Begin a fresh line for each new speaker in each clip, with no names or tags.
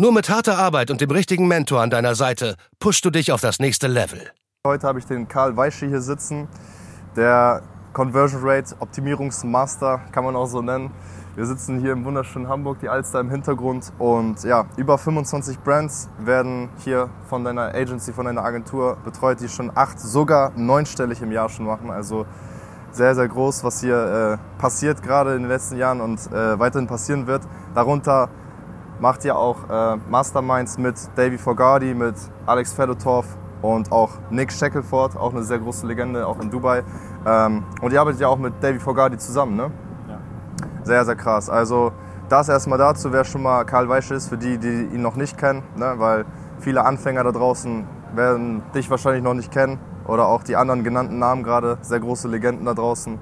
Nur mit harter Arbeit und dem richtigen Mentor an deiner Seite pushst du dich auf das nächste Level.
Heute habe ich den Karl Weische hier sitzen, der Conversion Rate Optimierungsmaster, kann man auch so nennen. Wir sitzen hier im wunderschönen Hamburg, die Alster im Hintergrund und ja, über 25 Brands werden hier von deiner Agency, von deiner Agentur betreut, die schon acht, sogar neunstellig im Jahr schon machen. Also sehr, sehr groß, was hier äh, passiert gerade in den letzten Jahren und äh, weiterhin passieren wird. Darunter macht ihr auch äh, Masterminds mit Davy Fogarty, mit Alex Fedotov und auch Nick Shackelford, auch eine sehr große Legende, auch in Dubai. Ähm, und ihr arbeitet ja auch mit Davy Fogarty zusammen, ne? Ja. Sehr, sehr krass. Also das erstmal dazu, wer schon mal Karl Weisch ist, für die, die ihn noch nicht kennen, ne? weil viele Anfänger da draußen werden dich wahrscheinlich noch nicht kennen oder auch die anderen genannten Namen gerade, sehr große Legenden da draußen.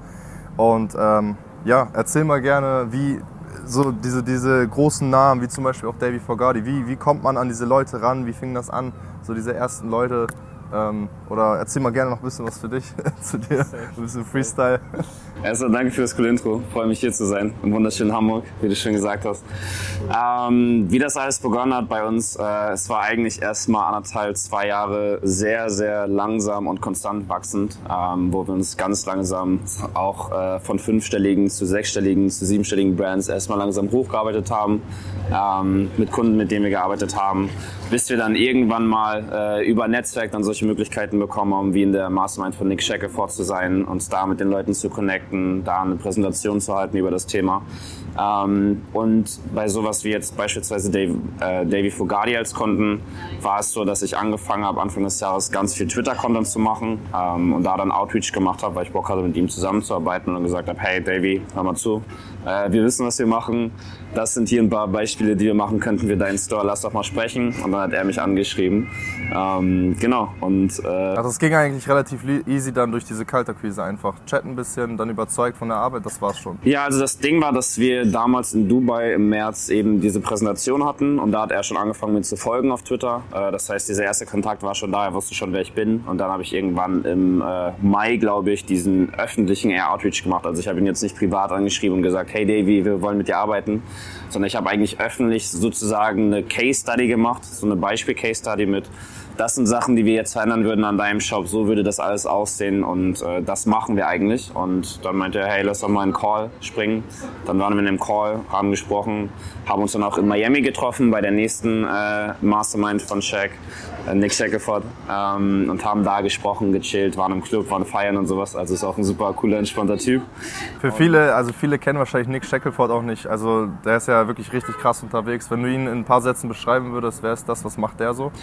Und ähm, ja, erzähl mal gerne, wie so diese, diese großen Namen, wie zum Beispiel auch Davy Fogarty, wie, wie kommt man an diese Leute ran? Wie fing das an? So diese ersten Leute. Ähm, oder erzähl mal gerne noch ein bisschen was für dich, zu dir, ein bisschen Freestyle.
Erstmal danke für das coole Intro. Freue mich hier zu sein im wunderschönen Hamburg, wie du schon gesagt hast. Ähm, wie das alles begonnen hat bei uns, äh, es war eigentlich erstmal anderthalb, zwei Jahre sehr, sehr langsam und konstant wachsend, ähm, wo wir uns ganz langsam auch äh, von fünfstelligen zu sechsstelligen zu siebenstelligen Brands erstmal langsam hochgearbeitet haben, ähm, mit Kunden, mit denen wir gearbeitet haben, bis wir dann irgendwann mal äh, über Netzwerk dann solche solche Möglichkeiten bekommen haben, wie in der Mastermind von Nick Shackelford zu sein, uns da mit den Leuten zu connecten, da eine Präsentation zu halten über das Thema. Ähm, und bei sowas wie jetzt beispielsweise Dave, äh, Davy Fogarty als Kunden war es so, dass ich angefangen habe, Anfang des Jahres ganz viel Twitter-Content zu machen ähm, und da dann Outreach gemacht habe, weil ich Bock hatte, mit ihm zusammenzuarbeiten und dann gesagt habe, hey Davy, hör mal zu, äh, wir wissen, was wir machen, das sind hier ein paar Beispiele, die wir machen könnten wir deinen Store, lass doch mal sprechen. Und dann hat er mich angeschrieben. Ähm, genau. Und,
äh, also es ging eigentlich relativ easy dann durch diese Kaltakquise einfach. Chatten ein bisschen, dann überzeugt von der Arbeit, das war's schon.
Ja, also das Ding war, dass wir damals in Dubai im März eben diese Präsentation hatten und da hat er schon angefangen mir zu folgen auf Twitter. Äh, das heißt, dieser erste Kontakt war schon da, er wusste schon, wer ich bin. Und dann habe ich irgendwann im äh, Mai, glaube ich, diesen öffentlichen Air Outreach gemacht. Also ich habe ihn jetzt nicht privat angeschrieben und gesagt, hey Davy, wir wollen mit dir arbeiten, sondern ich habe eigentlich öffentlich sozusagen eine Case Study gemacht, so eine Beispiel Case Study mit das sind Sachen, die wir jetzt verändern würden an deinem Shop, so würde das alles aussehen und äh, das machen wir eigentlich. Und dann meinte er, hey, lass doch mal einen Call springen. Dann waren wir in dem Call, haben gesprochen, haben uns dann auch in Miami getroffen bei der nächsten äh, Mastermind von Shaq, äh, Nick Shackelford, ähm, und haben da gesprochen, gechillt, waren im Club, waren feiern und sowas. Also ist auch ein super cooler, entspannter Typ.
Für viele, also viele kennen wahrscheinlich Nick Shackelford auch nicht. Also der ist ja wirklich richtig krass unterwegs. Wenn du ihn in ein paar Sätzen beschreiben würdest, wer ist das, was macht der so?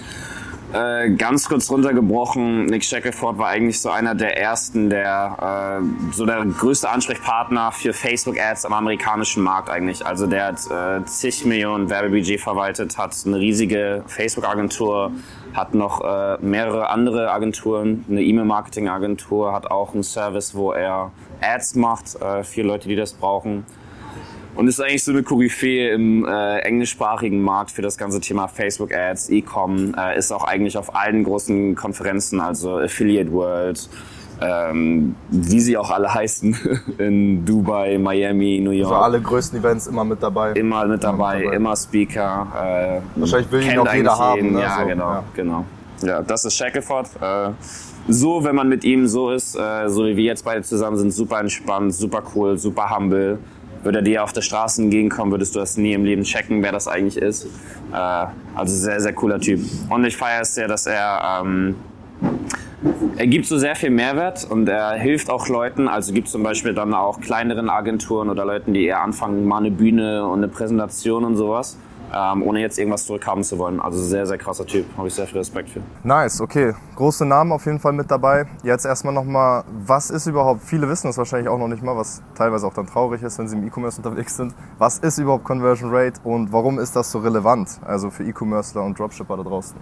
Äh, ganz kurz runtergebrochen, Nick Shackelford war eigentlich so einer der ersten, der äh, so der größte Ansprechpartner für Facebook-Ads am amerikanischen Markt eigentlich. Also der hat äh, zig Millionen Werbebudget verwaltet, hat eine riesige Facebook-Agentur, hat noch äh, mehrere andere Agenturen, eine E-Mail-Marketing-Agentur, hat auch einen Service, wo er Ads macht äh, für Leute, die das brauchen und ist eigentlich so eine Koryphäe im äh, englischsprachigen Markt für das ganze Thema Facebook Ads, E-Com, äh, ist auch eigentlich auf allen großen Konferenzen, also Affiliate World, ähm, wie sie auch alle heißen, in Dubai, Miami, New York.
Also alle größten Events immer mit dabei.
Immer mit dabei, immer, dabei. immer Speaker.
Äh, Wahrscheinlich will ihn auch jeder haben. Ne?
Ja,
so,
genau, ja. genau. Ja, das ist Shackelford. Äh, so, wenn man mit ihm so ist, äh, so wie wir jetzt beide zusammen sind, super entspannt, super cool, super humble würde er dir auf der Straße entgegenkommen, würdest du das nie im Leben checken, wer das eigentlich ist. Äh, also sehr, sehr cooler Typ. Und ich feiere es sehr, dass er, ähm, er gibt so sehr viel Mehrwert und er hilft auch Leuten. Also gibt zum Beispiel dann auch kleineren Agenturen oder Leuten, die eher anfangen, mal eine Bühne und eine Präsentation und sowas ähm, ohne jetzt irgendwas zurückhaben zu wollen. Also sehr, sehr krasser Typ, habe ich sehr viel Respekt für.
Nice, okay. Große Namen auf jeden Fall mit dabei. Jetzt erstmal nochmal, was ist überhaupt, viele wissen das wahrscheinlich auch noch nicht mal, was teilweise auch dann traurig ist, wenn sie im E-Commerce unterwegs sind. Was ist überhaupt Conversion Rate und warum ist das so relevant, also für E-Commercer und Dropshipper da draußen?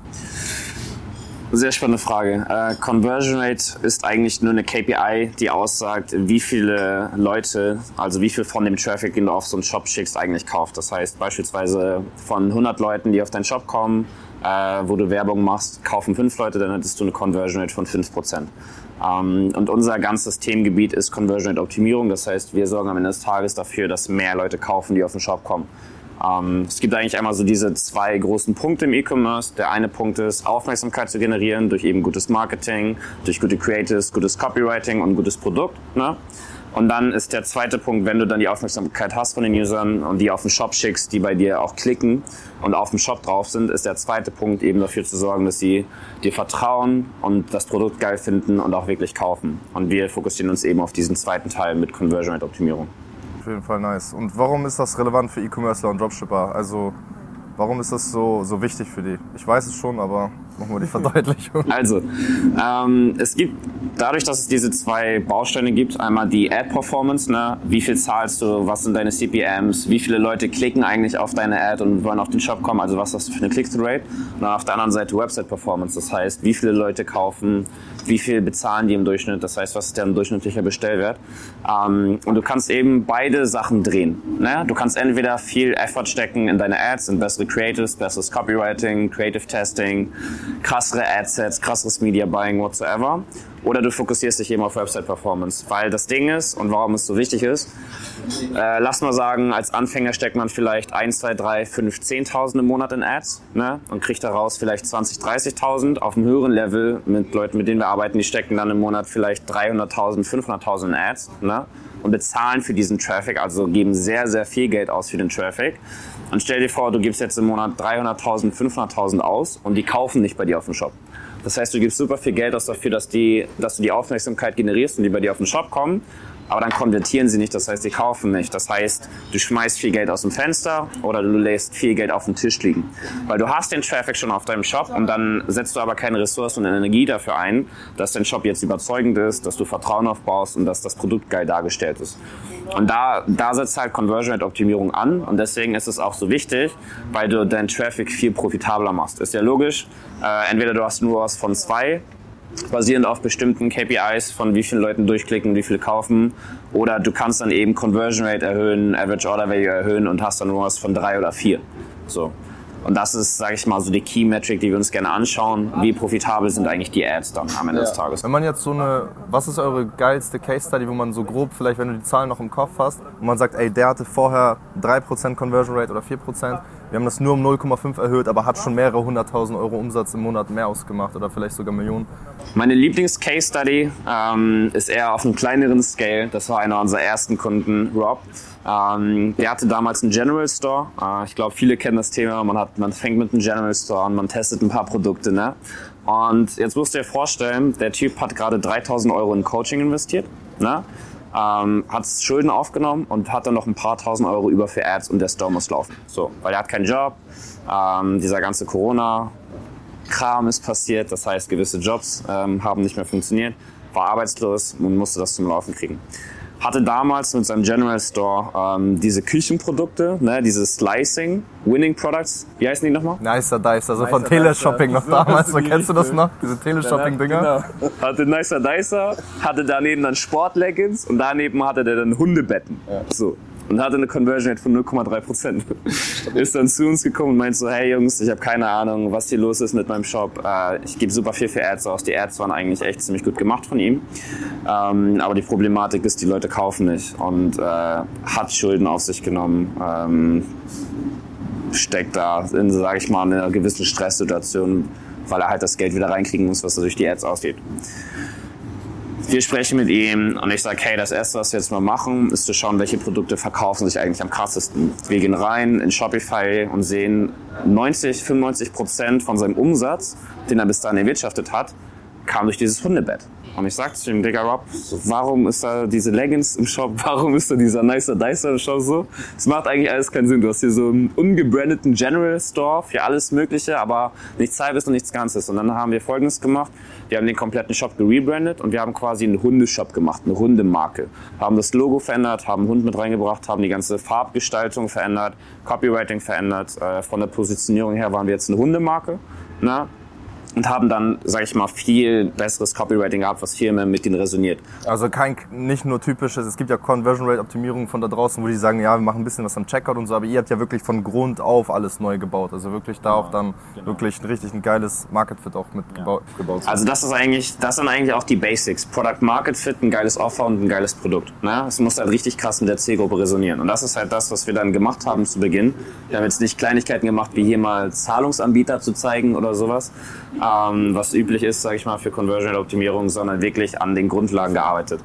Sehr spannende Frage. Äh, Conversion Rate ist eigentlich nur eine KPI, die aussagt, wie viele Leute, also wie viel von dem Traffic, den du auf so einen Shop schickst, eigentlich kauft. Das heißt beispielsweise von 100 Leuten, die auf deinen Shop kommen, äh, wo du Werbung machst, kaufen 5 Leute, dann hättest du eine Conversion Rate von 5%. Ähm, und unser ganzes Themengebiet ist Conversion Rate Optimierung. Das heißt, wir sorgen am Ende des Tages dafür, dass mehr Leute kaufen, die auf den Shop kommen. Ähm, es gibt eigentlich einmal so diese zwei großen Punkte im E-Commerce. Der eine Punkt ist, Aufmerksamkeit zu generieren durch eben gutes Marketing, durch gute Creatives, gutes Copywriting und gutes Produkt. Ne? Und dann ist der zweite Punkt, wenn du dann die Aufmerksamkeit hast von den Usern und die auf den Shop schickst, die bei dir auch klicken und auf dem Shop drauf sind, ist der zweite Punkt eben dafür zu sorgen, dass sie dir vertrauen und das Produkt geil finden und auch wirklich kaufen. Und wir fokussieren uns eben auf diesen zweiten Teil mit Conversion Rate Optimierung.
Auf jeden Fall nice. Und warum ist das relevant für E-Commercer und Dropshipper? Also Warum ist das so, so wichtig für die? Ich weiß es schon, aber wir die Verdeutlichung.
Also, ähm, es gibt dadurch, dass es diese zwei Bausteine gibt, einmal die Ad-Performance, ne? wie viel zahlst du, was sind deine CPMs, wie viele Leute klicken eigentlich auf deine Ad und wollen auf den Shop kommen, also was hast du für eine Click-Through-Rate. Und dann auf der anderen Seite Website-Performance, das heißt, wie viele Leute kaufen, wie viel bezahlen die im Durchschnitt, das heißt, was ist deren durchschnittlicher Bestellwert. Ähm, und du kannst eben beide Sachen drehen. Ne? Du kannst entweder viel Effort stecken in deine Ads, in bessere Creatives, besseres Copywriting, Creative Testing, krassere Adsets, krasseres Media Buying, whatsoever. Oder du fokussierst dich eben auf Website Performance. Weil das Ding ist und warum es so wichtig ist, äh, lass mal sagen, als Anfänger steckt man vielleicht 1, 2, 3, 5, 10.000 im Monat in Ads ne? und kriegt daraus vielleicht 20, 30.000. Auf einem höheren Level mit Leuten, mit denen wir arbeiten, die stecken dann im Monat vielleicht 300.000, 500.000 in Ads ne? und bezahlen für diesen Traffic, also geben sehr, sehr viel Geld aus für den Traffic. Und stell dir vor, du gibst jetzt im Monat 300.000, 500.000 aus und die kaufen nicht bei dir auf dem Shop. Das heißt, du gibst super viel Geld aus dafür, dass, die, dass du die Aufmerksamkeit generierst und die bei dir auf den Shop kommen. Aber dann konvertieren sie nicht, das heißt, sie kaufen nicht. Das heißt, du schmeißt viel Geld aus dem Fenster oder du lässt viel Geld auf dem Tisch liegen. Weil du hast den Traffic schon auf deinem Shop und dann setzt du aber keine Ressourcen und Energie dafür ein, dass dein Shop jetzt überzeugend ist, dass du Vertrauen aufbaust und dass das Produkt geil dargestellt ist. Und da, da setzt halt Conversion Rate Optimierung an und deswegen ist es auch so wichtig, weil du deinen Traffic viel profitabler machst. Ist ja logisch. Äh, entweder du hast nur was von zwei basierend auf bestimmten KPIs von wie vielen Leuten durchklicken, wie viel kaufen. Oder du kannst dann eben Conversion Rate erhöhen, Average Order Value erhöhen und hast dann nur was von drei oder vier. So. Und das ist, sage ich mal, so die Key Metric, die wir uns gerne anschauen. Wie profitabel sind eigentlich die Ads dann am Ende ja. des Tages?
Wenn man jetzt so eine, was ist eure geilste Case Study, wo man so grob, vielleicht wenn du die Zahlen noch im Kopf hast, und man sagt, ey, der hatte vorher 3% Conversion Rate oder 4%, wir haben das nur um 0,5 erhöht, aber hat schon mehrere hunderttausend Euro Umsatz im Monat mehr ausgemacht oder vielleicht sogar Millionen.
Meine Lieblings-Case Study ähm, ist eher auf einem kleineren Scale. Das war einer unserer ersten Kunden, Rob. Ähm, der hatte damals einen General Store. Äh, ich glaube, viele kennen das Thema. Man, hat, man fängt mit einem General Store an, man testet ein paar Produkte. Ne? Und jetzt musst du dir vorstellen, der Typ hat gerade 3000 Euro in Coaching investiert. Ne? Ähm, hat Schulden aufgenommen und hat dann noch ein paar tausend Euro über für Ads und der Store muss laufen. So, weil er hat keinen Job. Ähm, dieser ganze Corona-Kram ist passiert. Das heißt, gewisse Jobs ähm, haben nicht mehr funktioniert. War arbeitslos und musste das zum Laufen kriegen hatte damals mit seinem General Store ähm, diese Küchenprodukte, ne, diese Slicing, Winning Products. Wie heißen die nochmal?
Nicer Dicer, also von Teleshopping noch damals. So, kennst du das noch? Diese Teleshopping-Dinger?
Genau. Hatte Nicer Dicer, hatte daneben dann Sportleggings und daneben hatte der dann Hundebetten. Ja. So und hatte eine Conversion Rate von 0,3 Prozent. ist dann zu uns gekommen und meint so, hey Jungs, ich habe keine Ahnung, was hier los ist mit meinem Shop. Äh, ich gebe super viel für Ads aus. Die Ads waren eigentlich echt ziemlich gut gemacht von ihm. Ähm, aber die Problematik ist, die Leute kaufen nicht und äh, hat Schulden auf sich genommen. Ähm, steckt da in, sage ich mal, einer gewissen Stresssituation, weil er halt das Geld wieder reinkriegen muss, was er durch die Ads ausgeht. Wir sprechen mit ihm und ich sage, hey, das Erste, was wir jetzt mal machen, ist zu schauen, welche Produkte verkaufen sich eigentlich am krassesten. Wir gehen rein in Shopify und sehen 90, 95 Prozent von seinem Umsatz, den er bis dahin erwirtschaftet hat, kam durch dieses Hundebett. Und ich sagte zu ihm, Digga Rob, warum ist da diese Leggings im Shop? Warum ist da dieser nicer Dicer im Shop so? Es macht eigentlich alles keinen Sinn. Du hast hier so einen ungebrandeten General Store für alles Mögliche, aber nichts halbes und nichts Ganzes. Und dann haben wir Folgendes gemacht. Wir haben den kompletten Shop gerebrandet und wir haben quasi einen Hundeshop gemacht, eine Hundemarke. Haben das Logo verändert, haben einen Hund mit reingebracht, haben die ganze Farbgestaltung verändert, Copywriting verändert. Äh, von der Positionierung her waren wir jetzt eine Hundemarke. Na? Und haben dann, sage ich mal, viel besseres Copywriting gehabt, was viel mehr mit denen resoniert.
Also kein, nicht nur typisches, es gibt ja Conversion Rate Optimierung von da draußen, wo die sagen, ja, wir machen ein bisschen was am Checkout und so, aber ihr habt ja wirklich von Grund auf alles neu gebaut. Also wirklich da auch dann genau. wirklich ein richtig ein geiles Market Fit auch mit ja. gebaut.
Also das ist eigentlich, das sind eigentlich auch die Basics. Product Market Fit, ein geiles Offer und ein geiles Produkt. Ne? Es muss halt richtig krass mit der Zielgruppe resonieren. Und das ist halt das, was wir dann gemacht haben zu Beginn. Wir haben jetzt nicht Kleinigkeiten gemacht, wie hier mal Zahlungsanbieter zu zeigen oder sowas, ähm, was üblich ist, sage ich mal, für Conversion Optimierung, sondern wirklich an den Grundlagen gearbeitet.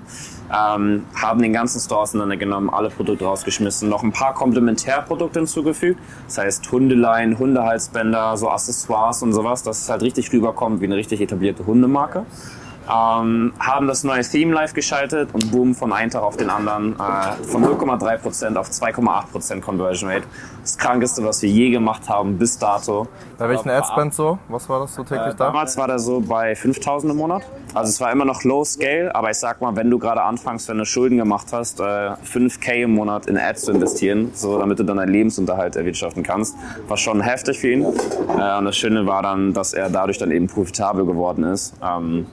Ähm, haben den ganzen Store auseinandergenommen, alle Produkte rausgeschmissen, noch ein paar Komplementärprodukte hinzugefügt. Das heißt Hundeleien, Hundehalsbänder, so Accessoires und sowas, dass es halt richtig rüberkommt wie eine richtig etablierte Hundemarke. Ähm, haben das neue Theme live geschaltet und boom, von einem Tag auf den anderen äh, von 0,3% auf 2,8% Conversion Rate. Das krankeste, was wir je gemacht haben bis dato.
Bei welchen Adspend so? Was war das so täglich
äh, da? Damals war der so bei 5000 im Monat. Also es war immer noch Low Scale, aber ich sag mal, wenn du gerade anfängst, wenn du Schulden gemacht hast, äh, 5k im Monat in Ads zu investieren, so damit du dann deinen Lebensunterhalt erwirtschaften kannst, war schon heftig für ihn. Äh, und das Schöne war dann, dass er dadurch dann eben profitabel geworden ist. Ähm,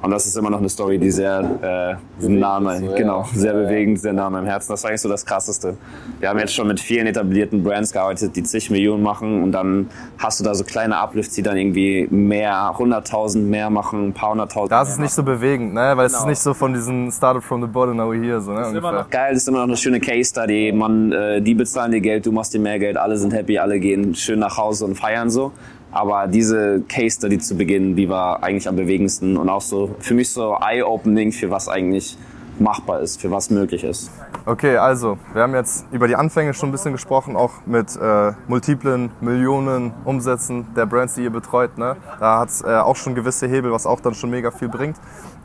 und das ist immer noch eine Story, die sehr äh, nah mein, so, genau, sehr bewegend, sehr nah an meinem Herzen. Das ist eigentlich so das Krasseste. Wir haben jetzt schon mit vielen etablierten Brands gearbeitet, die zig Millionen machen und dann hast du da so kleine Uplifts, die dann irgendwie mehr, 100.000 mehr machen, ein paar hunderttausend.
Das ist nicht so bewegend, ne? Weil es ist genau. nicht so von diesen Started from the bottom, now we're here, so, ne?
Das ist immer noch geil, das ist immer noch eine schöne Case Study. Man, äh, die bezahlen dir Geld, du machst dir mehr Geld, alle sind happy, alle gehen schön nach Hause und feiern so. Aber diese Case Study zu Beginn, die war eigentlich am bewegendsten und auch so für mich so eye-opening für was eigentlich machbar ist, für was möglich ist.
Okay, also wir haben jetzt über die Anfänge schon ein bisschen gesprochen, auch mit äh, multiplen Millionen Umsätzen der Brands, die ihr betreut. Ne? Da hat es äh, auch schon gewisse Hebel, was auch dann schon mega viel bringt.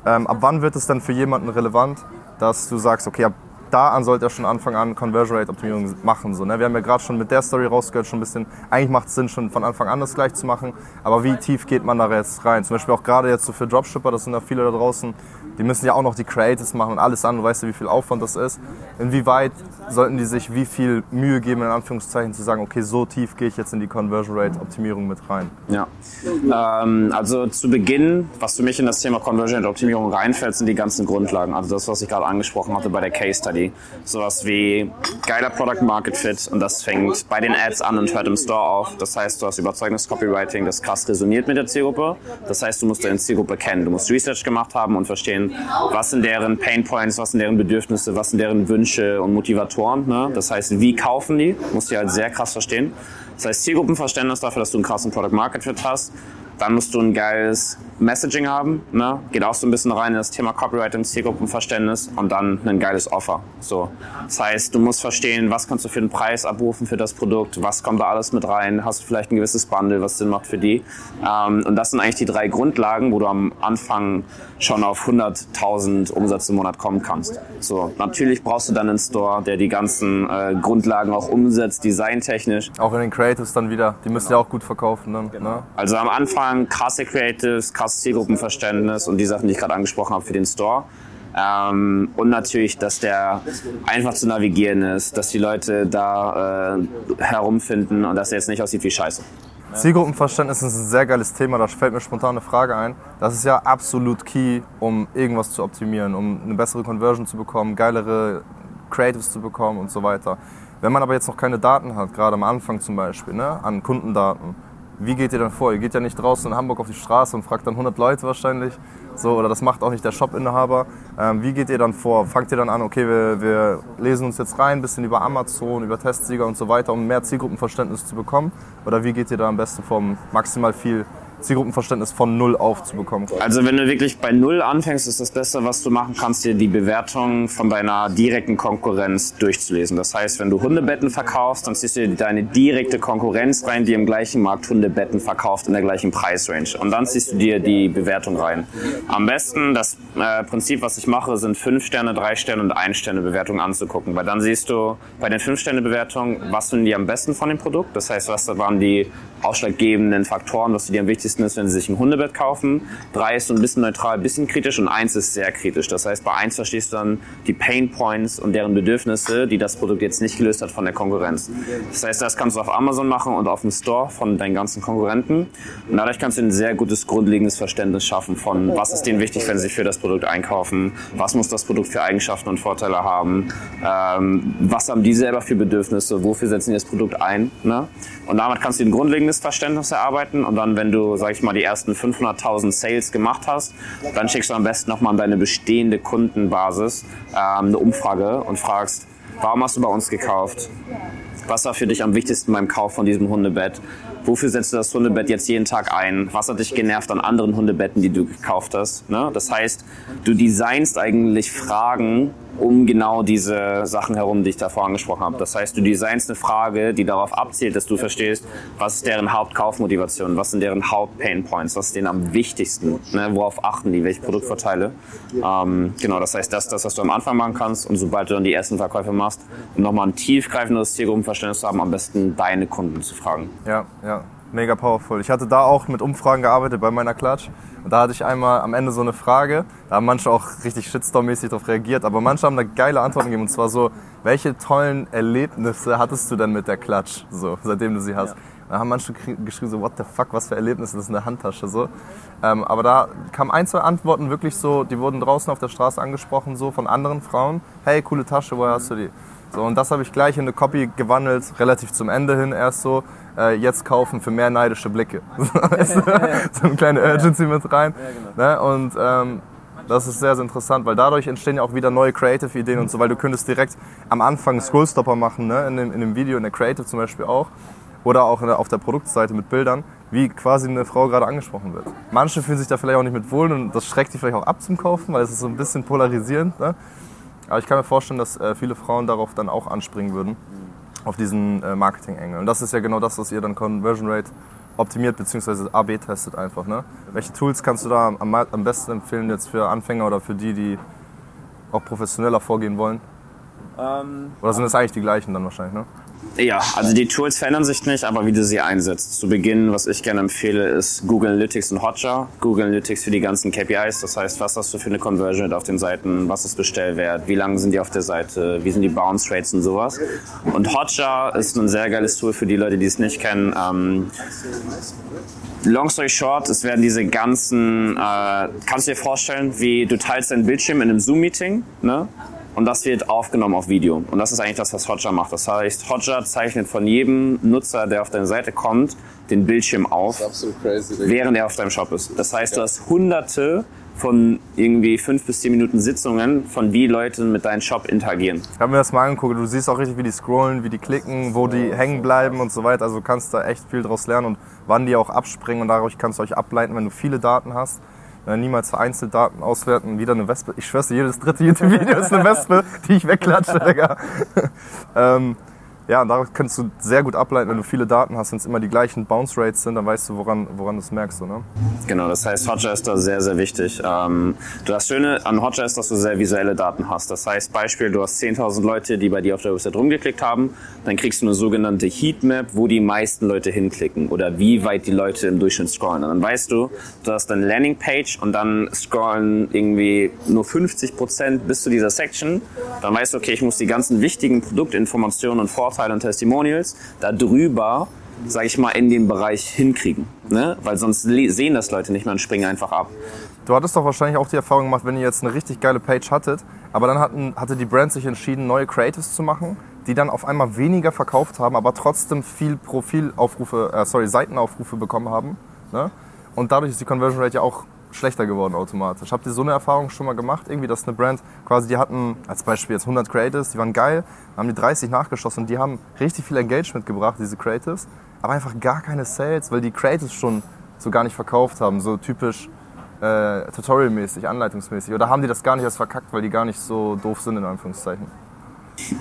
Ähm, ab wann wird es denn für jemanden relevant, dass du sagst, okay, ab da an sollte er schon Anfang an Conversion Rate Optimierung machen. So, ne? Wir haben ja gerade schon mit der Story rausgehört, schon ein bisschen, eigentlich macht es Sinn, schon von Anfang an das gleich zu machen. Aber wie tief geht man da jetzt rein? Zum Beispiel auch gerade jetzt so für Dropshipper, das sind ja viele da draußen, die müssen ja auch noch die Creatives machen und alles an. Du weißt ja, wie viel Aufwand das ist. Inwieweit sollten die sich wie viel Mühe geben, in Anführungszeichen, zu sagen, okay, so tief gehe ich jetzt in die Conversion Rate Optimierung mit rein?
Ja. Ähm, also zu Beginn, was für mich in das Thema Conversion Rate Optimierung reinfällt, sind die ganzen Grundlagen. Also das, was ich gerade angesprochen hatte bei der Case Study. Sowas wie geiler Product Market Fit und das fängt bei den Ads an und hört im Store auf. Das heißt, du hast überzeugendes Copywriting, das krass resoniert mit der Zielgruppe. Das heißt, du musst deine Zielgruppe kennen. Du musst Research gemacht haben und verstehen, verstehen, was sind deren Pain Points, was sind deren Bedürfnisse, was sind deren Wünsche und Motivatoren. Ne? Das heißt, wie kaufen die, musst du halt sehr krass verstehen. Das heißt, Zielgruppenverständnis dafür, dass du einen krassen Product Market Fit hast. Dann musst du ein geiles Messaging haben, ne? geht auch so ein bisschen rein in das Thema Copyright und Zielgruppenverständnis und dann ein geiles Offer. So. Das heißt, du musst verstehen, was kannst du für einen Preis abrufen für das Produkt, was kommt da alles mit rein, hast du vielleicht ein gewisses Bundle, was Sinn macht für die. Ähm, und das sind eigentlich die drei Grundlagen, wo du am Anfang schon auf 100.000 Umsatz im Monat kommen kannst. So. Natürlich brauchst du dann einen Store, der die ganzen äh, Grundlagen auch umsetzt, designtechnisch.
Auch in den Creatives dann wieder, die müssen genau. ja auch gut verkaufen dann. Genau. Ne?
Also am Anfang krasse Creatives, krasse Zielgruppenverständnis und die Sachen, die ich gerade angesprochen habe für den Store. Ähm, und natürlich, dass der einfach zu navigieren ist, dass die Leute da äh, herumfinden und dass er jetzt nicht aussieht wie Scheiße.
Zielgruppenverständnis ist ein sehr geiles Thema, da fällt mir spontan eine Frage ein. Das ist ja absolut key, um irgendwas zu optimieren, um eine bessere Conversion zu bekommen, geilere Creatives zu bekommen und so weiter. Wenn man aber jetzt noch keine Daten hat, gerade am Anfang zum Beispiel, ne, an Kundendaten, wie geht ihr dann vor? Ihr geht ja nicht draußen in Hamburg auf die Straße und fragt dann 100 Leute wahrscheinlich. So, oder das macht auch nicht der Shop-Inhaber. Ähm, wie geht ihr dann vor? Fangt ihr dann an, okay, wir, wir lesen uns jetzt rein, ein bisschen über Amazon, über Testsieger und so weiter, um mehr Zielgruppenverständnis zu bekommen? Oder wie geht ihr da am besten vor, um maximal viel Zielgruppenverständnis von Null aufzubekommen.
Also wenn du wirklich bei Null anfängst, ist das Beste, was du machen kannst, dir die Bewertung von deiner direkten Konkurrenz durchzulesen. Das heißt, wenn du Hundebetten verkaufst, dann ziehst du dir deine direkte Konkurrenz rein, die im gleichen Markt Hundebetten verkauft in der gleichen Preisrange. Und dann ziehst du dir die Bewertung rein. Am besten, das äh, Prinzip, was ich mache, sind 5 Sterne, 3 Sterne und 1 Sterne Bewertungen anzugucken. Weil dann siehst du bei den 5 Sterne Bewertungen, was finden die am besten von dem Produkt. Das heißt, was waren die ausschlaggebenden Faktoren, was du dir am wichtigsten wichtigsten ist, wenn sie sich ein Hundebett kaufen. Drei ist so ein bisschen neutral, ein bisschen kritisch und eins ist sehr kritisch. Das heißt, bei eins verstehst du dann die Pain Points und deren Bedürfnisse, die das Produkt jetzt nicht gelöst hat von der Konkurrenz. Das heißt, das kannst du auf Amazon machen und auf dem Store von deinen ganzen Konkurrenten. Und dadurch kannst du ein sehr gutes grundlegendes Verständnis schaffen von, was ist denen wichtig, wenn sie für das Produkt einkaufen, was muss das Produkt für Eigenschaften und Vorteile haben, ähm, was haben die selber für Bedürfnisse, wofür setzen die das Produkt ein. Ne? Und damit kannst du ein grundlegendes Verständnis erarbeiten und dann, wenn du, sag ich mal, die ersten 500.000 Sales gemacht hast, dann schickst du am besten nochmal an deine bestehende Kundenbasis ähm, eine Umfrage und fragst, warum hast du bei uns gekauft? Was war für dich am wichtigsten beim Kauf von diesem Hundebett? Wofür setzt du das Hundebett jetzt jeden Tag ein? Was hat dich genervt an anderen Hundebetten, die du gekauft hast? Ne? Das heißt, du designst eigentlich Fragen um genau diese Sachen herum, die ich davor angesprochen habe. Das heißt, du designst eine Frage, die darauf abzielt, dass du verstehst, was ist deren Hauptkaufmotivation, was sind deren Hauptpainpoints, was ist denen am wichtigsten, ne? worauf achten die, welche Produktvorteile. Ähm, genau, das heißt, das ist das, was du am Anfang machen kannst und sobald du dann die ersten Verkäufe machst, um nochmal ein tiefgreifendes Zielgruppenverständnis zu haben, am besten deine Kunden zu fragen.
Ja, ja, mega powerful. Ich hatte da auch mit Umfragen gearbeitet bei meiner Klatsch. Und da hatte ich einmal am Ende so eine Frage, da haben manche auch richtig Shitstorm-mäßig darauf reagiert, aber manche haben da geile Antworten gegeben. Und zwar so, welche tollen Erlebnisse hattest du denn mit der Klatsch, so, seitdem du sie hast? Ja. Da haben manche geschrieben so, what the fuck, was für Erlebnisse, das ist eine Handtasche, so. Ähm, aber da kamen ein, zwei Antworten wirklich so, die wurden draußen auf der Straße angesprochen, so von anderen Frauen. Hey, coole Tasche, woher hast du die? So, und das habe ich gleich in eine Copy gewandelt, relativ zum Ende hin erst so äh, jetzt kaufen für mehr neidische Blicke. so eine kleine Urgency mit rein. Genau. Ne? Und ähm, das ist sehr, sehr interessant, weil dadurch entstehen ja auch wieder neue Creative-Ideen und so, weil du könntest direkt am Anfang Scrollstopper machen, ne? in, dem, in dem Video, in der Creative zum Beispiel auch. Oder auch auf der Produktseite mit Bildern, wie quasi eine Frau gerade angesprochen wird. Manche fühlen sich da vielleicht auch nicht mit wohl und das schreckt die vielleicht auch ab zum Kaufen, weil es ist so ein bisschen polarisierend. Ne? Aber ich kann mir vorstellen, dass äh, viele Frauen darauf dann auch anspringen würden auf diesen äh, Marketing-Engel. Und das ist ja genau das, was ihr dann Conversion Rate optimiert bzw. AB testet einfach. Ne? Welche Tools kannst du da am, am besten empfehlen jetzt für Anfänger oder für die, die auch professioneller vorgehen wollen? Ähm, oder sind es eigentlich die gleichen dann wahrscheinlich? Ne?
Ja, also die Tools verändern sich nicht, aber wie du sie einsetzt. Zu Beginn, was ich gerne empfehle, ist Google Analytics und Hotjar. Google Analytics für die ganzen KPIs, das heißt, was hast du für eine Conversion auf den Seiten, was ist Bestellwert, wie lange sind die auf der Seite, wie sind die Bounce Rates und sowas. Und Hotjar ist ein sehr geiles Tool für die Leute, die es nicht kennen. Ähm, Long story short, es werden diese ganzen, äh, kannst du dir vorstellen, wie du teilst deinen Bildschirm in einem Zoom-Meeting, ne? Und das wird aufgenommen auf Video. Und das ist eigentlich das, was Hotjar macht. Das heißt, Hotjar zeichnet von jedem Nutzer, der auf deine Seite kommt, den Bildschirm auf, crazy, während er auf deinem Shop ist. Das heißt, ja. du hast hunderte von irgendwie fünf bis zehn Minuten Sitzungen, von wie Leute mit deinem Shop interagieren.
Ich habe mir das mal angeguckt. Du siehst auch richtig, wie die scrollen, wie die klicken, wo die hängen bleiben und so weiter. Also du kannst da echt viel draus lernen und wann die auch abspringen und dadurch kannst du euch ableiten, wenn du viele Daten hast äh, niemals vereinzelt Daten auswerten. Wieder eine Wespe. Ich schwör's dir, jedes dritte YouTube-Video ist eine Wespe, die ich wegklatsche, Digga. ähm, ja, und daraus kannst du sehr gut ableiten, wenn du viele Daten hast, wenn es immer die gleichen Bounce Rates sind, dann weißt du, woran, woran du es merkst. So, ne?
Genau, das heißt, Hotjar ist da sehr, sehr wichtig. Ähm, das Schöne an Hotjar ist, dass du sehr visuelle Daten hast. Das heißt, Beispiel, du hast 10.000 Leute, die bei dir auf der Website rumgeklickt haben, dann kriegst du eine sogenannte Heatmap, wo die meisten Leute hinklicken oder wie weit die Leute im Durchschnitt scrollen. Und dann weißt du, du hast eine Landingpage und dann scrollen irgendwie nur 50 Prozent bis zu dieser Section. Dann weißt du, okay, ich muss die ganzen wichtigen Produktinformationen und Vorteile Vorteile und Testimonials darüber, sage ich mal, in den Bereich hinkriegen. Ne? Weil sonst sehen das Leute nicht mehr und springen einfach ab.
Du hattest doch wahrscheinlich auch die Erfahrung gemacht, wenn ihr jetzt eine richtig geile Page hattet, aber dann hatten, hatte die Brand sich entschieden, neue Creatives zu machen, die dann auf einmal weniger verkauft haben, aber trotzdem viel Profilaufrufe, äh, sorry, Seitenaufrufe bekommen haben. Ne? Und dadurch ist die Conversion Rate ja auch schlechter geworden automatisch. Habt ihr so eine Erfahrung schon mal gemacht? Irgendwie, dass eine Brand quasi, die hatten als Beispiel jetzt 100 Creatives, die waren geil, haben die 30 nachgeschossen und die haben richtig viel Engagement gebracht, diese Creatives, aber einfach gar keine Sales, weil die Creatives schon so gar nicht verkauft haben, so typisch äh, tutorialmäßig, anleitungsmäßig. Oder haben die das gar nicht erst verkackt, weil die gar nicht so doof sind, in Anführungszeichen?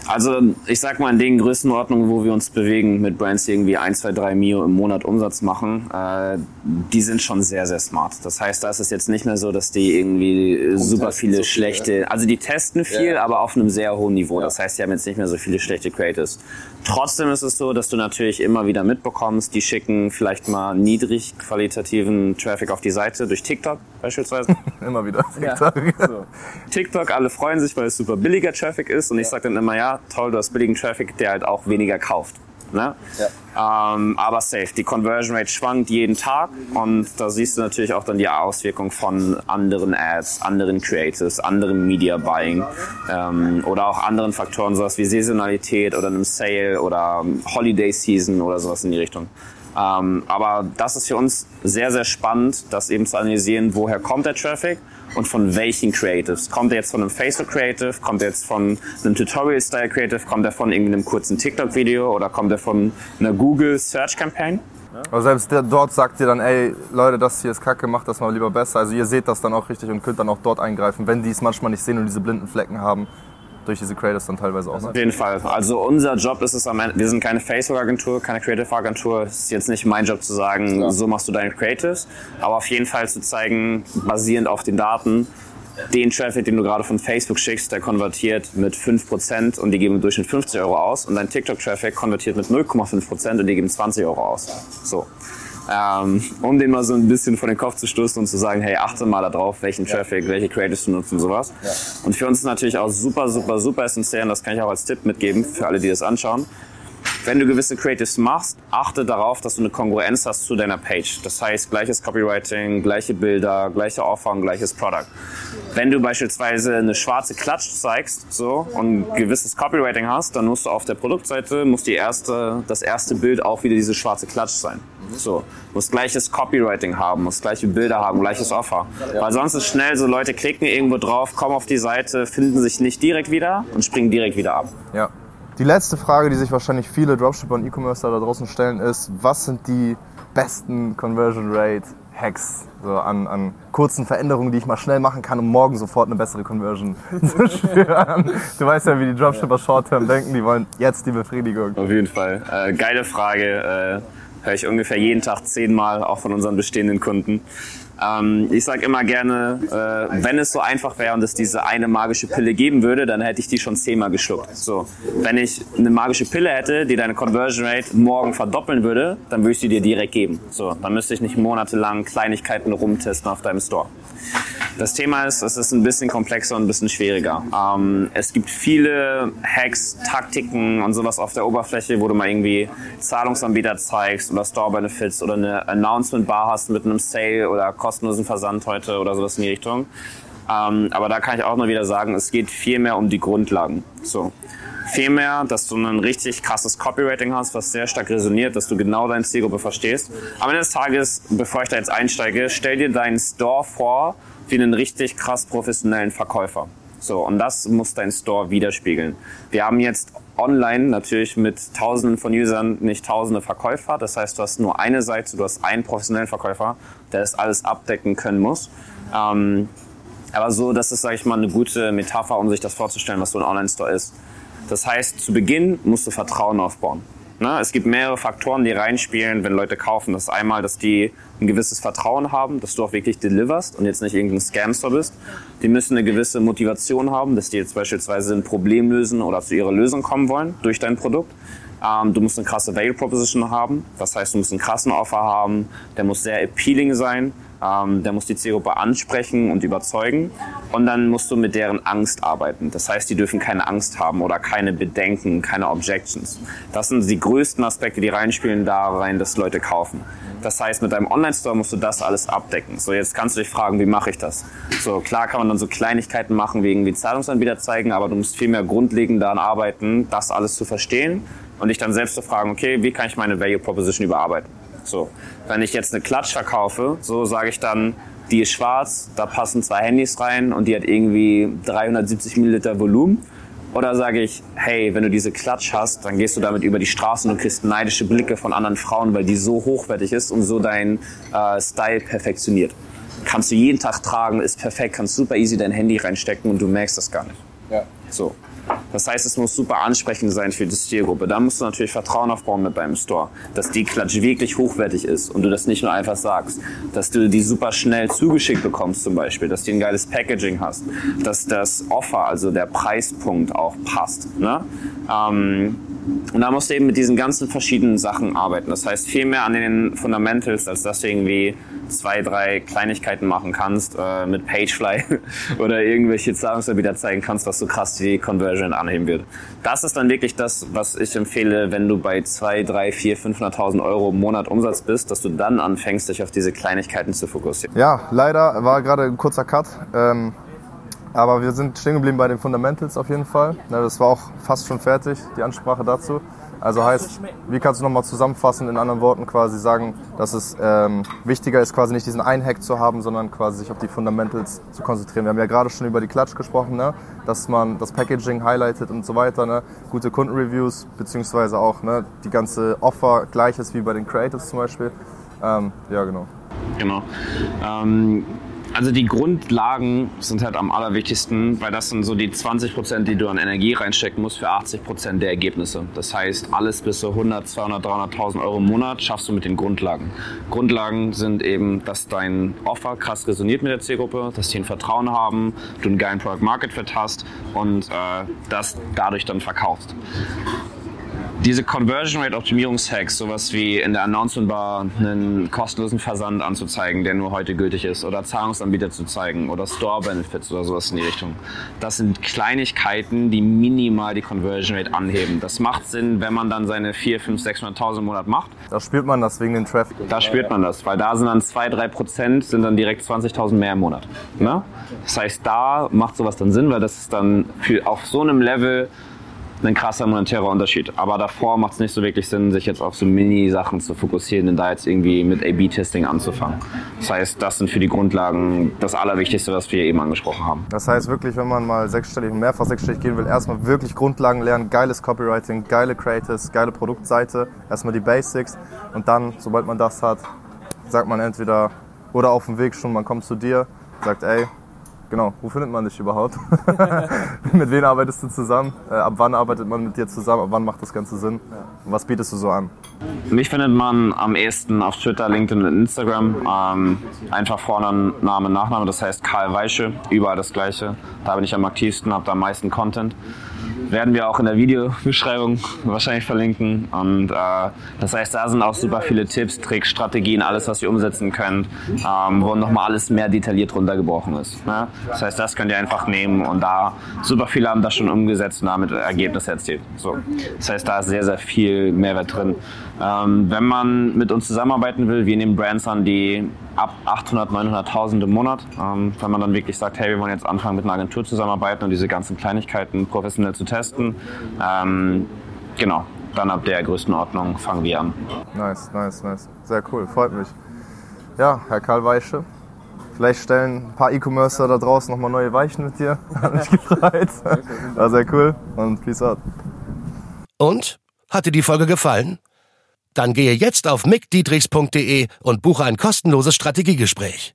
Also ich sag mal in den Größenordnungen, wo wir uns bewegen, mit Brands, die irgendwie 1, 2, 3 Mio im Monat Umsatz machen, äh, die sind schon sehr, sehr smart. Das heißt, da ist es jetzt nicht mehr so, dass die irgendwie super viele so schlechte, viel, also die testen viel, ja. aber auf einem sehr hohen Niveau. Ja. Das heißt, die haben jetzt nicht mehr so viele schlechte Creators. Trotzdem ist es so, dass du natürlich immer wieder mitbekommst, die schicken vielleicht mal niedrig qualitativen Traffic auf die Seite durch TikTok beispielsweise.
immer wieder
TikTok. Ja. So. TikTok, alle freuen sich, weil es super billiger Traffic ist und ich sage dann immer, ja, toll, du hast billigen Traffic, der halt auch weniger kauft. Ne? Ja. Ähm, aber safe. Die Conversion Rate schwankt jeden Tag und da siehst du natürlich auch dann die Auswirkung von anderen Ads, anderen Creators, anderem Media Buying ähm, oder auch anderen Faktoren, sowas wie Saisonalität oder einem Sale oder Holiday Season oder sowas in die Richtung. Ähm, aber das ist für uns sehr, sehr spannend, das eben zu analysieren, woher kommt der Traffic und von welchen Creatives. Kommt er jetzt von einem Facebook Creative, kommt er jetzt von einem Tutorial-Style Creative, kommt er von irgendeinem kurzen TikTok-Video oder kommt er von einer Google Search Campaign?
Aber selbst dort sagt ihr dann, ey, Leute, das hier ist kacke, macht das mal lieber besser. Also ihr seht das dann auch richtig und könnt dann auch dort eingreifen, wenn die es manchmal nicht sehen und diese blinden Flecken haben durch diese Creators dann teilweise auch.
Ne? Auf jeden Fall. Also unser Job ist es am Ende, wir sind keine Facebook-Agentur, keine Creative-Agentur. Es ist jetzt nicht mein Job zu sagen, ja. so machst du deine Creatives, aber auf jeden Fall zu zeigen, basierend auf den Daten, den Traffic, den du gerade von Facebook schickst, der konvertiert mit 5% und die geben im Durchschnitt 50 Euro aus und dein TikTok-Traffic konvertiert mit 0,5% und die geben 20 Euro aus. So ähm, um den mal so ein bisschen vor den Kopf zu stoßen und zu sagen, hey, achte mal darauf, welchen Traffic, welche Creatives du nutzt und sowas. Ja. Und für uns ist natürlich auch super, super, super essentiell, und das kann ich auch als Tipp mitgeben für alle, die das anschauen, wenn du gewisse Creatives machst, achte darauf, dass du eine Kongruenz hast zu deiner Page. Das heißt, gleiches Copywriting, gleiche Bilder, gleiche Offer und gleiches Product. Wenn du beispielsweise eine schwarze Klatsch zeigst, so, und gewisses Copywriting hast, dann musst du auf der Produktseite, muss die erste, das erste Bild auch wieder diese schwarze Klatsch sein. So, muss gleiches Copywriting haben, muss gleiche Bilder haben, gleiches Offer. Weil sonst ist schnell so, Leute klicken irgendwo drauf, kommen auf die Seite, finden sich nicht direkt wieder und springen direkt wieder ab.
Ja. Die letzte Frage, die sich wahrscheinlich viele Dropshipper und E-Commercer da draußen stellen, ist, was sind die besten Conversion Rate Hacks so an, an kurzen Veränderungen, die ich mal schnell machen kann, um morgen sofort eine bessere Conversion zu spüren. Du weißt ja, wie die Dropshipper Short-Term denken, die wollen jetzt die Befriedigung.
Auf jeden Fall. Äh, geile Frage. Äh, höre ich ungefähr jeden Tag zehnmal, auch von unseren bestehenden Kunden. Ähm, ich sage immer gerne, äh, wenn es so einfach wäre und es diese eine magische Pille geben würde, dann hätte ich die schon zehnmal geschluckt. So, wenn ich eine magische Pille hätte, die deine Conversion Rate morgen verdoppeln würde, dann würde ich sie dir direkt geben. So, dann müsste ich nicht monatelang Kleinigkeiten rumtesten auf deinem Store. Das Thema ist, es ist ein bisschen komplexer und ein bisschen schwieriger. Ähm, es gibt viele Hacks, Taktiken und sowas auf der Oberfläche, wo du mal irgendwie Zahlungsanbieter zeigst oder Store Benefits oder eine Announcement Bar hast mit einem Sale oder kostenlosen Versand heute oder sowas in die Richtung. Ähm, aber da kann ich auch nur wieder sagen, es geht viel mehr um die Grundlagen. So. Vielmehr, dass du ein richtig krasses Copywriting hast, was sehr stark resoniert, dass du genau deine Zielgruppe verstehst. Am Ende des Tages, bevor ich da jetzt einsteige, stell dir deinen Store vor wie einen richtig krass professionellen Verkäufer. So, und das muss dein Store widerspiegeln. Wir haben jetzt online natürlich mit tausenden von Usern nicht tausende Verkäufer. Das heißt, du hast nur eine Seite, du hast einen professionellen Verkäufer, der das alles abdecken können muss. Ähm, aber so, das ist, sage ich mal, eine gute Metapher, um sich das vorzustellen, was so ein Online-Store ist. Das heißt, zu Beginn musst du Vertrauen aufbauen. Ne? Es gibt mehrere Faktoren, die reinspielen, wenn Leute kaufen. Das ist einmal, dass die ein gewisses Vertrauen haben, dass du auch wirklich deliverst und jetzt nicht irgendein Scamster bist. Die müssen eine gewisse Motivation haben, dass die jetzt beispielsweise ein Problem lösen oder zu ihrer Lösung kommen wollen durch dein Produkt. Ähm, du musst eine krasse Value Proposition haben. Das heißt, du musst einen krassen Offer haben. Der muss sehr appealing sein. Ähm, der muss die Zielgruppe ansprechen und überzeugen. Und dann musst du mit deren Angst arbeiten. Das heißt, die dürfen keine Angst haben oder keine Bedenken, keine Objections. Das sind die größten Aspekte, die reinspielen da rein, dass Leute kaufen. Das heißt, mit deinem Online-Store musst du das alles abdecken. So, jetzt kannst du dich fragen, wie mache ich das? So, klar kann man dann so Kleinigkeiten machen, wie irgendwie Zahlungsanbieter zeigen, aber du musst viel mehr grundlegend daran arbeiten, das alles zu verstehen und dich dann selbst zu fragen, okay, wie kann ich meine Value Proposition überarbeiten? So, wenn ich jetzt eine Klatsch verkaufe, so sage ich dann, die ist schwarz, da passen zwei Handys rein und die hat irgendwie 370 Milliliter Volumen. Oder sage ich, hey, wenn du diese Klatsch hast, dann gehst du damit über die Straßen und kriegst neidische Blicke von anderen Frauen, weil die so hochwertig ist und so dein äh, Style perfektioniert. Kannst du jeden Tag tragen, ist perfekt, kannst super easy dein Handy reinstecken und du merkst das gar nicht. Ja. So. Das heißt, es muss super ansprechend sein für die Zielgruppe. Da musst du natürlich Vertrauen aufbauen mit deinem Store, dass die Klatsch wirklich hochwertig ist und du das nicht nur einfach sagst, dass du die super schnell zugeschickt bekommst zum Beispiel, dass die ein geiles Packaging hast, dass das Offer, also der Preispunkt auch passt. Ne? Ähm, und da musst du eben mit diesen ganzen verschiedenen Sachen arbeiten. Das heißt, viel mehr an den Fundamentals, als dass du irgendwie zwei, drei Kleinigkeiten machen kannst äh, mit Pagefly oder irgendwelche Zahlungsanbieter zeigen kannst, was so krass die Conversion anheben wird. Das ist dann wirklich das, was ich empfehle, wenn du bei zwei, drei, vier, 500.000 Euro im Monat Umsatz bist, dass du dann anfängst, dich auf diese Kleinigkeiten zu fokussieren.
Ja, leider war gerade ein kurzer Cut. Ähm aber wir sind stehen geblieben bei den Fundamentals auf jeden Fall. Das war auch fast schon fertig, die Ansprache dazu. Also heißt, wie kannst du nochmal zusammenfassen, in anderen Worten quasi sagen, dass es ähm, wichtiger ist, quasi nicht diesen einen Hack zu haben, sondern quasi sich auf die Fundamentals zu konzentrieren. Wir haben ja gerade schon über die Klatsch gesprochen, ne? dass man das Packaging highlightet und so weiter, ne? gute Kundenreviews, beziehungsweise auch ne, die ganze Offer gleiches wie bei den Creatives zum Beispiel. Ähm, ja, genau.
Genau. Ähm also die Grundlagen sind halt am allerwichtigsten, weil das sind so die 20 Prozent, die du an Energie reinstecken musst für 80 Prozent der Ergebnisse. Das heißt, alles bis zu 100, 200, 300.000 Euro im Monat schaffst du mit den Grundlagen. Grundlagen sind eben, dass dein Offer krass resoniert mit der Zielgruppe, dass die ein Vertrauen haben, du einen geilen Product Market Fit hast und äh, das dadurch dann verkaufst diese Conversion Rate Optimierungshacks, sowas wie in der Announcement Bar einen kostenlosen Versand anzuzeigen, der nur heute gültig ist, oder Zahlungsanbieter zu zeigen, oder Store Benefits oder sowas in die Richtung. Das sind Kleinigkeiten, die minimal die Conversion Rate anheben. Das macht Sinn, wenn man dann seine 4, 5, 600.000 im Monat macht.
Da spürt man das wegen den Traffic.
Da spürt man das, weil da sind dann 2, 3 Prozent, sind dann direkt 20.000 mehr im Monat. Ne? Das heißt, da macht sowas dann Sinn, weil das ist dann für, auf so einem Level ein krasser monetärer Unterschied. Aber davor macht es nicht so wirklich Sinn, sich jetzt auf so Mini-Sachen zu fokussieren und da jetzt irgendwie mit A-B-Testing anzufangen. Das heißt, das sind für die Grundlagen das Allerwichtigste, was wir eben angesprochen haben.
Das heißt wirklich, wenn man mal sechsstellig und mehrfach sechsstellig gehen will, erstmal wirklich Grundlagen lernen, geiles Copywriting, geile Creators, geile Produktseite, erstmal die Basics und dann, sobald man das hat, sagt man entweder oder auf dem Weg schon, man kommt zu dir, sagt, ey, Genau, wo findet man dich überhaupt? mit wem arbeitest du zusammen? Äh, ab wann arbeitet man mit dir zusammen? Ab wann macht das Ganze Sinn? Und was bietest du so an?
Mich findet man am ehesten auf Twitter, LinkedIn und Instagram. Ähm, einfach vorne Name, Nachname, das heißt Karl Weische, überall das gleiche. Da bin ich am aktivsten, habe da am meisten Content werden wir auch in der Videobeschreibung wahrscheinlich verlinken. Und äh, das heißt, da sind auch super viele Tipps, Tricks, Strategien, alles, was ihr umsetzen könnt, ähm, wo nochmal alles mehr detailliert runtergebrochen ist. Ne? Das heißt, das könnt ihr einfach nehmen und da super viele haben das schon umgesetzt und damit Ergebnisse erzielt. So. Das heißt, da ist sehr, sehr viel Mehrwert drin. Ähm, wenn man mit uns zusammenarbeiten will, wir nehmen Brands an, die ab 800, 900.000 im Monat, ähm, wenn man dann wirklich sagt, hey, wir wollen jetzt anfangen mit einer Agentur zusammenarbeiten und diese ganzen Kleinigkeiten professionell zu testen. Ähm, genau, dann ab der Größenordnung fangen wir an.
Nice, nice, nice. Sehr cool, freut mich. Ja, Herr Karl Weische, vielleicht stellen ein paar E-Commercer da draußen nochmal neue Weichen mit dir. Hat mich gefreut. War sehr cool und peace out.
Und? Hat dir die Folge gefallen? Dann gehe jetzt auf mickdietrichs.de und buche ein kostenloses Strategiegespräch.